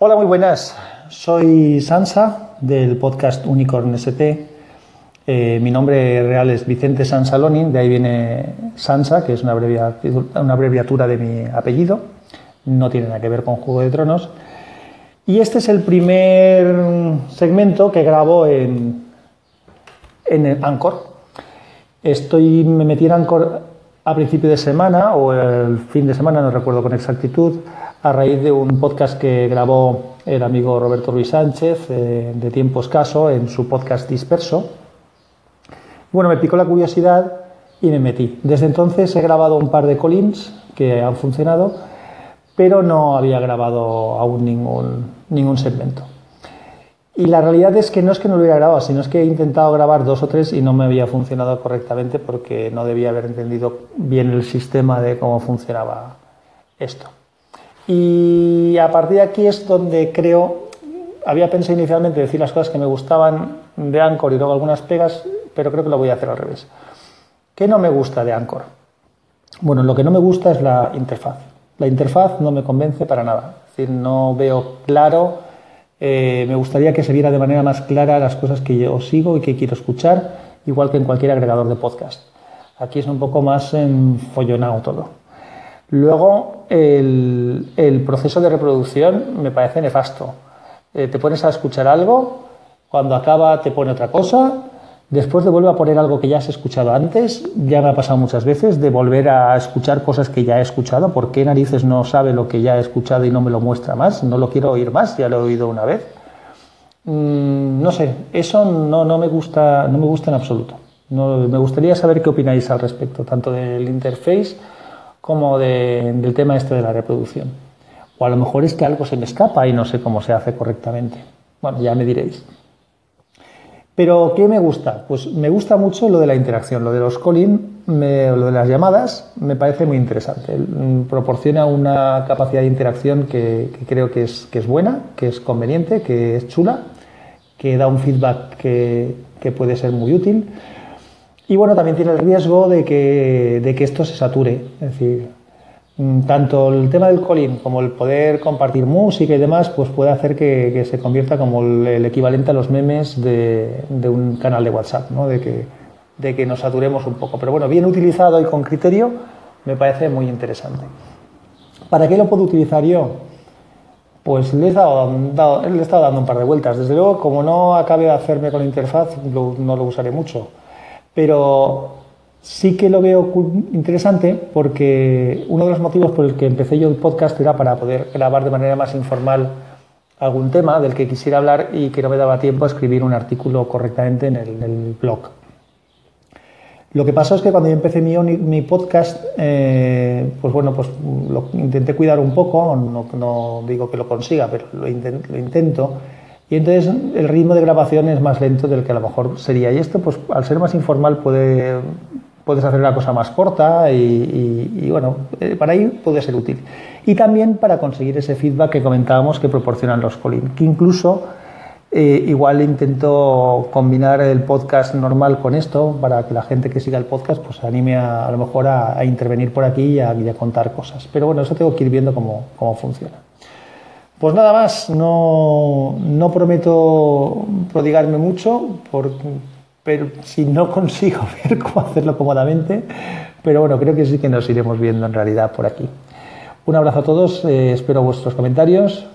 Hola, muy buenas. Soy Sansa del podcast Unicorn ST. Eh, mi nombre real es Vicente Sansaloni, de ahí viene Sansa, que es una, abreviatura de mi apellido. No tiene nada que ver con Juego de Tronos. Y este es el primer segmento que grabo en, en Anchor. Estoy, me metí en Anchor a principio de semana o el fin de semana, no recuerdo con exactitud, a raíz de un podcast que grabó el amigo Roberto Ruiz Sánchez eh, de tiempo escaso en su podcast Disperso. Bueno, me picó la curiosidad y me metí. Desde entonces he grabado un par de collins que han funcionado, pero no había grabado aún ningún, ningún segmento. Y la realidad es que no es que no lo hubiera grabado, sino es que he intentado grabar dos o tres y no me había funcionado correctamente porque no debía haber entendido bien el sistema de cómo funcionaba esto. Y a partir de aquí es donde creo, había pensado inicialmente decir las cosas que me gustaban de Anchor y luego algunas pegas, pero creo que lo voy a hacer al revés. ¿Qué no me gusta de Anchor? Bueno, lo que no me gusta es la interfaz. La interfaz no me convence para nada. Es decir, no veo claro eh, me gustaría que se viera de manera más clara las cosas que yo sigo y que quiero escuchar, igual que en cualquier agregador de podcast. Aquí es un poco más enfollonado todo. Luego, el, proceso de reproducción me parece nefasto. Eh, te pones a escuchar algo, cuando acaba te pone otra cosa, Después de volver a poner algo que ya has escuchado antes, ya me ha pasado muchas veces de volver a escuchar cosas que ya he escuchado. ¿Por qué narices no sabe lo que ya he escuchado y no me lo muestra más? No lo quiero oír más, ya lo he oído una vez. Mm, no sé, eso no, no, me gusta, no me gusta en absoluto. Me gustaría saber qué opináis al respecto, tanto del interface como del tema este de la reproducción. O a lo mejor es que algo se me escapa y no sé cómo se hace correctamente. Bueno, ya me diréis. Pero, ¿qué me gusta? Pues me gusta mucho lo de la interacción, lo de los calling, lo de las llamadas, me parece muy interesante. Mm, proporciona una capacidad de interacción que, creo que es, buena, que es conveniente, que es chula, que da un feedback que, que puede ser muy útil. Y bueno, también tiene el riesgo de que, de que esto se sature. Es decir, tanto el tema del calling como el poder compartir música y demás, pues puede hacer que, se convierta como el, equivalente a los memes de, un canal de WhatsApp, ¿no? de, que, de que nos saturemos un poco. Pero bueno, bien utilizado y con criterio, me parece muy interesante. ¿Para qué lo puedo utilizar yo? Pues le he, estado, le he estado dando un par de vueltas. Desde luego, como no acabe de hacerme con la interfaz, no lo usaré mucho. Pero sí que lo veo interesante porque uno de los motivos por el que empecé yo el podcast era para poder grabar de manera más informal algún tema del que quisiera hablar y que no me daba tiempo a escribir un artículo correctamente en el, blog. Lo que pasó es que cuando yo empecé mi, podcast, eh, pues bueno, pues lo intenté cuidar un poco, no, digo que lo consiga, pero lo, lo intento. Y entonces el ritmo de grabación es más lento del que a lo mejor sería. Y esto, pues al ser más informal, puede puedes hacer una cosa más corta y, bueno, eh, para ahí puede ser útil. Y también para conseguir ese feedback que comentábamos que proporcionan los Colin, que incluso eh, igual intento combinar el podcast normal con esto para que la gente que siga el podcast pues anime a, lo mejor a, intervenir por aquí y a, contar cosas. Pero bueno, eso tengo que ir viendo cómo, cómo funciona. Pues nada más, no, no prometo prodigarme mucho porque pero si no consigo ver cómo hacerlo cómodamente, pero bueno, creo que sí que nos iremos viendo en realidad por aquí. Un abrazo a todos, eh, espero vuestros comentarios